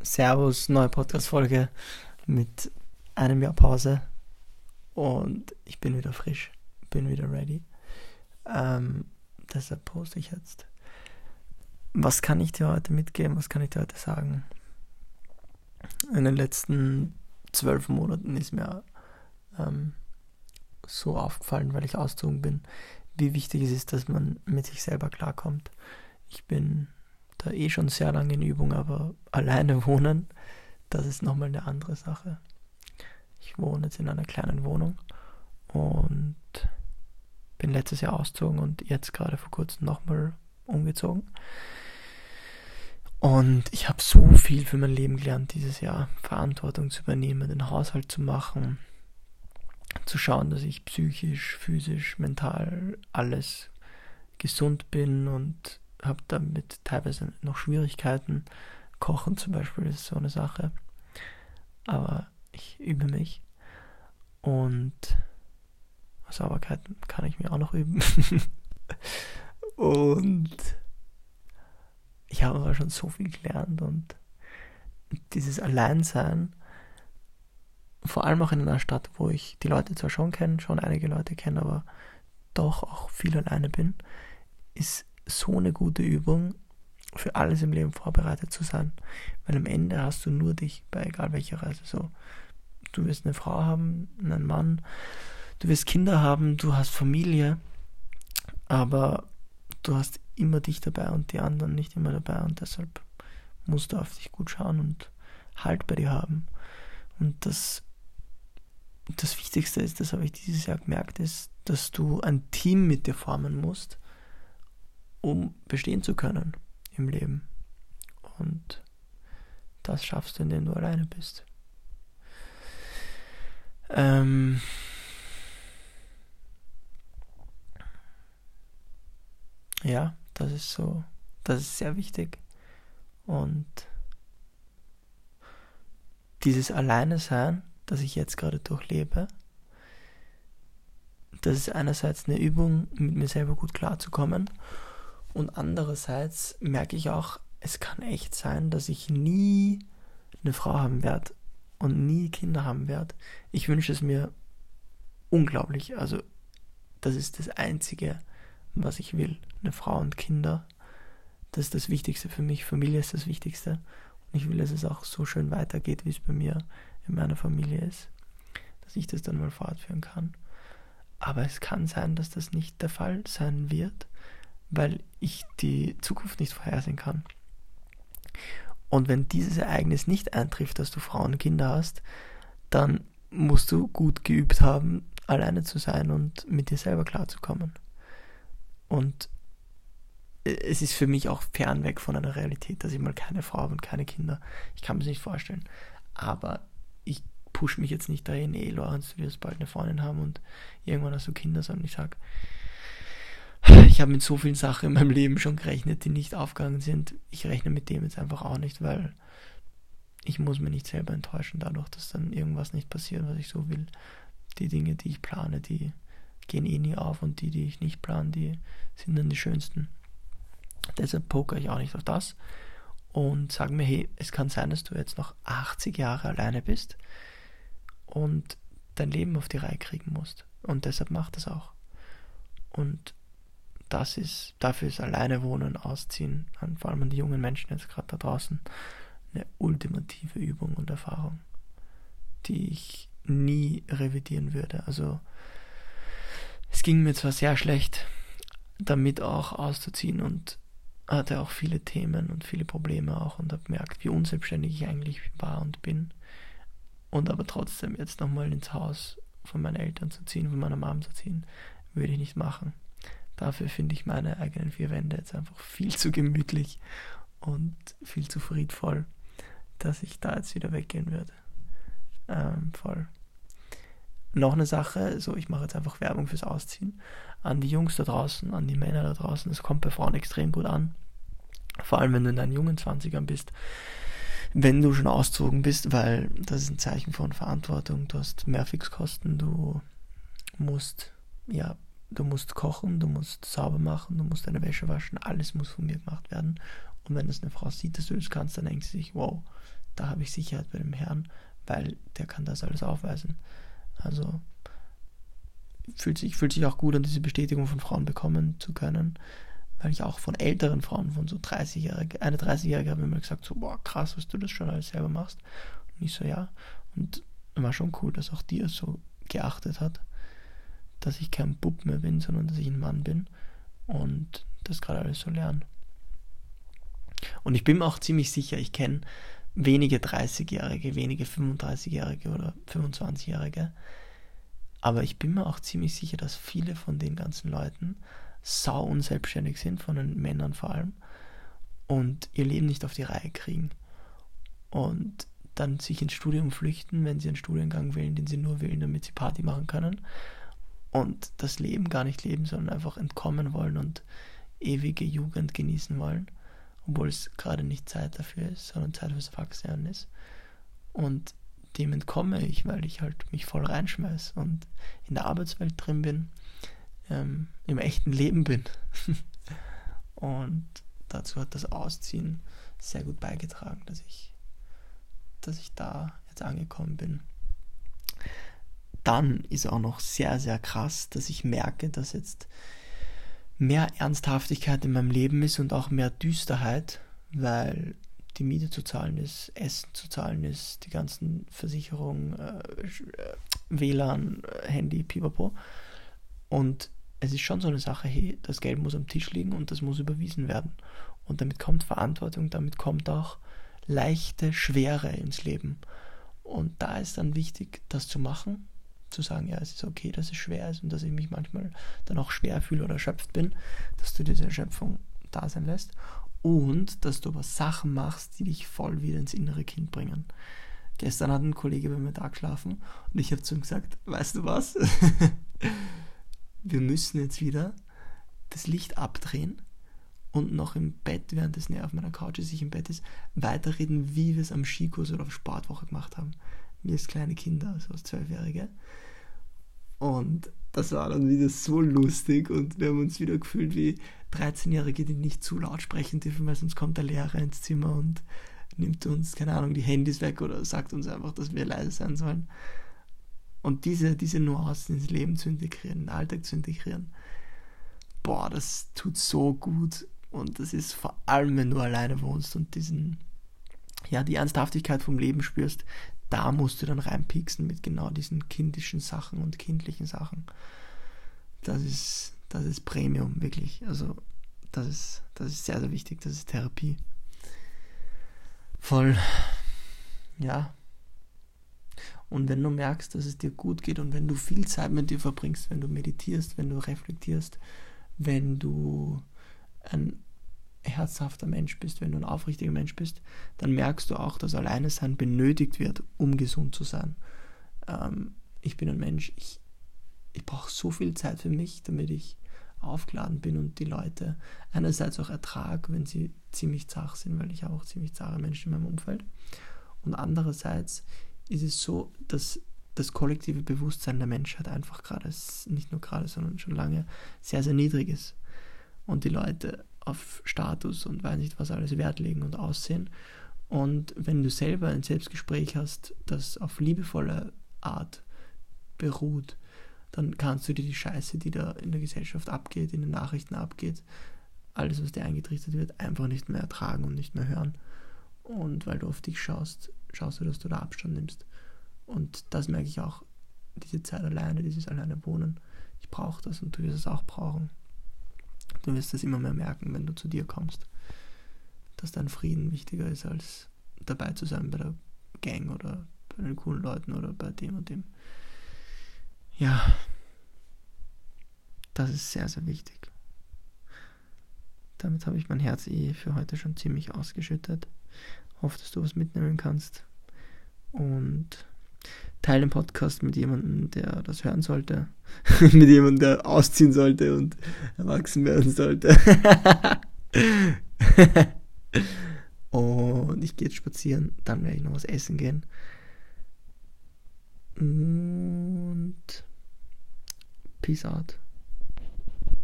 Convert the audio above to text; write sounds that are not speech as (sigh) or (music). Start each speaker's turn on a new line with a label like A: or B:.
A: Servus, neue Podcast-Folge mit einem Jahr Pause und ich bin wieder frisch, bin wieder ready. Ähm, deshalb poste ich jetzt. Was kann ich dir heute mitgeben? Was kann ich dir heute sagen? In den letzten zwölf Monaten ist mir ähm, so aufgefallen, weil ich ausgezogen bin, wie wichtig es ist, dass man mit sich selber klarkommt. Ich bin da eh schon sehr lange in Übung, aber alleine (laughs) wohnen, das ist nochmal eine andere Sache. Ich wohne jetzt in einer kleinen Wohnung und bin letztes Jahr ausgezogen und jetzt gerade vor kurzem nochmal umgezogen. Und ich habe so viel für mein Leben gelernt dieses Jahr. Verantwortung zu übernehmen, den Haushalt zu machen, zu schauen, dass ich psychisch, physisch, mental alles gesund bin und habe damit teilweise noch Schwierigkeiten. Kochen zum Beispiel ist so eine Sache. Aber ich übe mich. Und Sauberkeit kann ich mir auch noch üben. (laughs) und ich habe aber schon so viel gelernt und dieses Alleinsein, vor allem auch in einer Stadt, wo ich die Leute zwar schon kenne, schon einige Leute kenne, aber doch auch viel alleine bin, ist so eine gute Übung, für alles im Leben vorbereitet zu sein. Weil am Ende hast du nur dich bei egal welcher Reise. So, du wirst eine Frau haben, einen Mann, du wirst Kinder haben, du hast Familie, aber du hast immer dich dabei und die anderen nicht immer dabei und deshalb musst du auf dich gut schauen und Halt bei dir haben. Und das, das Wichtigste ist, das habe ich dieses Jahr gemerkt, ist, dass du ein Team mit dir formen musst, um bestehen zu können im Leben. Und das schaffst du, indem du alleine bist. Ähm ja, das ist so, das ist sehr wichtig. Und dieses Alleine sein, das ich jetzt gerade durchlebe, das ist einerseits eine Übung, mit mir selber gut klarzukommen und andererseits merke ich auch, es kann echt sein, dass ich nie eine Frau haben werde und nie Kinder haben werde. Ich wünsche es mir unglaublich. Also, das ist das Einzige, was ich will. Eine Frau und Kinder. Das ist das Wichtigste für mich. Familie ist das Wichtigste. Und ich will, dass es auch so schön weitergeht, wie es bei mir in meiner Familie ist. Dass ich das dann mal fortführen kann. Aber es kann sein, dass das nicht der Fall sein wird weil ich die Zukunft nicht vorhersehen kann. Und wenn dieses Ereignis nicht eintrifft, dass du Frauen Kinder hast, dann musst du gut geübt haben, alleine zu sein und mit dir selber klarzukommen. Und es ist für mich auch fernweg von einer Realität, dass ich mal keine Frau habe und keine Kinder. Ich kann mir das nicht vorstellen. Aber ich push mich jetzt nicht dahin, ey Lorenz, du wirst bald eine Freundin haben und irgendwann hast du Kinder, sondern ich sage, ich habe mit so vielen Sachen in meinem Leben schon gerechnet, die nicht aufgegangen sind. Ich rechne mit dem jetzt einfach auch nicht, weil ich muss mir nicht selber enttäuschen dadurch, dass dann irgendwas nicht passiert, was ich so will. Die Dinge, die ich plane, die gehen eh nie auf und die, die ich nicht plane, die sind dann die schönsten. Deshalb poker ich auch nicht auf das und sage mir, hey, es kann sein, dass du jetzt noch 80 Jahre alleine bist und dein Leben auf die Reihe kriegen musst. Und deshalb mach das auch. Und das ist, dafür ist alleine wohnen, ausziehen, vor allem an die jungen Menschen jetzt gerade da draußen, eine ultimative Übung und Erfahrung, die ich nie revidieren würde. Also es ging mir zwar sehr schlecht, damit auch auszuziehen und hatte auch viele Themen und viele Probleme auch und habe gemerkt, wie unselbstständig ich eigentlich war und bin. Und aber trotzdem jetzt nochmal ins Haus von meinen Eltern zu ziehen, von meiner Mom zu ziehen, würde ich nicht machen. Dafür finde ich meine eigenen vier Wände jetzt einfach viel zu gemütlich und viel zu friedvoll, dass ich da jetzt wieder weggehen würde. Ähm, voll. Noch eine Sache, so ich mache jetzt einfach Werbung fürs Ausziehen. An die Jungs da draußen, an die Männer da draußen, das kommt bei Frauen extrem gut an. Vor allem, wenn du in deinen jungen 20ern bist, wenn du schon auszogen bist, weil das ist ein Zeichen von Verantwortung. Du hast mehr Fixkosten, du musst ja Du musst kochen, du musst sauber machen, du musst deine Wäsche waschen, alles muss von mir gemacht werden. Und wenn das eine Frau sieht, dass du das kannst, dann denkt sie sich, wow, da habe ich Sicherheit bei dem Herrn, weil der kann das alles aufweisen. Also fühlt sich, fühlt sich auch gut an, diese Bestätigung von Frauen bekommen zu können, weil ich auch von älteren Frauen, von so 30-Jährigen, eine 30-Jährige habe mir gesagt, so, boah, krass, was du das schon alles selber machst. Und ich so, ja. Und war schon cool, dass auch die es so geachtet hat, dass ich kein Bub mehr bin, sondern dass ich ein Mann bin und das gerade alles so lernen. Und ich bin mir auch ziemlich sicher, ich kenne wenige 30-Jährige, wenige 35-Jährige oder 25-Jährige, aber ich bin mir auch ziemlich sicher, dass viele von den ganzen Leuten sau unselbstständig sind, von den Männern vor allem, und ihr Leben nicht auf die Reihe kriegen. Und dann sich ins Studium flüchten, wenn sie einen Studiengang wählen, den sie nur wählen, damit sie Party machen können. Und das Leben gar nicht leben, sondern einfach entkommen wollen und ewige Jugend genießen wollen, obwohl es gerade nicht Zeit dafür ist, sondern Zeit fürs Erwachsenen ist. Und dem entkomme ich, weil ich halt mich voll reinschmeiß und in der Arbeitswelt drin bin, ähm, im echten Leben bin. (laughs) und dazu hat das Ausziehen sehr gut beigetragen, dass ich, dass ich da jetzt angekommen bin. Dann ist auch noch sehr, sehr krass, dass ich merke, dass jetzt mehr Ernsthaftigkeit in meinem Leben ist und auch mehr Düsterheit, weil die Miete zu zahlen ist, Essen zu zahlen ist, die ganzen Versicherungen, äh, äh WLAN, äh, Handy, pipapo. Und es ist schon so eine Sache, hey, das Geld muss am Tisch liegen und das muss überwiesen werden. Und damit kommt Verantwortung, damit kommt auch leichte Schwere ins Leben. Und da ist dann wichtig, das zu machen, zu sagen, ja, es ist okay, dass es schwer ist und dass ich mich manchmal dann auch schwer fühle oder erschöpft bin, dass du diese Erschöpfung da sein lässt und dass du aber Sachen machst, die dich voll wieder ins innere Kind bringen. Gestern hat ein Kollege bei mir da geschlafen und ich habe zu ihm gesagt, weißt du was? (laughs) Wir müssen jetzt wieder das Licht abdrehen und noch im Bett, während das näher auf meiner Couch ist, ich im Bett ist, weiterreden, wie wir es am Skikurs oder auf Sportwoche gemacht haben. Wir als kleine Kinder, so als Zwölfjährige. Und das war dann wieder so lustig und wir haben uns wieder gefühlt wie 13-Jährige, die nicht zu laut sprechen dürfen, weil sonst kommt der Lehrer ins Zimmer und nimmt uns, keine Ahnung, die Handys weg oder sagt uns einfach, dass wir leise sein sollen. Und diese, diese Nuancen ins Leben zu integrieren, in den Alltag zu integrieren, boah, das tut so gut. Und das ist vor allem, wenn du alleine wohnst und diesen, ja, die Ernsthaftigkeit vom Leben spürst, da musst du dann reinpieksen mit genau diesen kindischen Sachen und kindlichen Sachen. Das ist, das ist Premium, wirklich. Also, das ist, das ist sehr, sehr wichtig. Das ist Therapie. Voll. Ja. Und wenn du merkst, dass es dir gut geht und wenn du viel Zeit mit dir verbringst, wenn du meditierst, wenn du reflektierst, wenn du ein herzhafter Mensch bist, wenn du ein aufrichtiger Mensch bist, dann merkst du auch, dass alleine sein benötigt wird, um gesund zu sein. Ähm, ich bin ein Mensch, ich, ich brauche so viel Zeit für mich, damit ich aufgeladen bin und die Leute einerseits auch ertrag, wenn sie ziemlich zart sind, weil ich habe auch ziemlich zahre Menschen in meinem Umfeld. Und andererseits ist es so, dass das kollektive Bewusstsein der Menschheit einfach gerade, nicht nur gerade, sondern schon lange sehr, sehr niedrig ist. Und die Leute auf Status und weiß nicht was alles Wert legen und aussehen. Und wenn du selber ein Selbstgespräch hast, das auf liebevolle Art beruht, dann kannst du dir die Scheiße, die da in der Gesellschaft abgeht, in den Nachrichten abgeht, alles, was dir eingetrichtert wird, einfach nicht mehr ertragen und nicht mehr hören. Und weil du auf dich schaust, schaust du, dass du da Abstand nimmst. Und das merke ich auch, diese Zeit alleine, dieses alleine Wohnen. Ich brauche das und du wirst es auch brauchen. Du wirst es immer mehr merken, wenn du zu dir kommst, dass dein Frieden wichtiger ist, als dabei zu sein bei der Gang oder bei den coolen Leuten oder bei dem und dem. Ja, das ist sehr, sehr wichtig. Damit habe ich mein Herz eh für heute schon ziemlich ausgeschüttet. Hoffe, dass du was mitnehmen kannst. Und teile den Podcast mit jemandem, der das hören sollte. (laughs) mit jemandem, der ausziehen sollte und erwachsen werden sollte. (laughs) und ich gehe jetzt spazieren, dann werde ich noch was essen gehen. Und Peace out.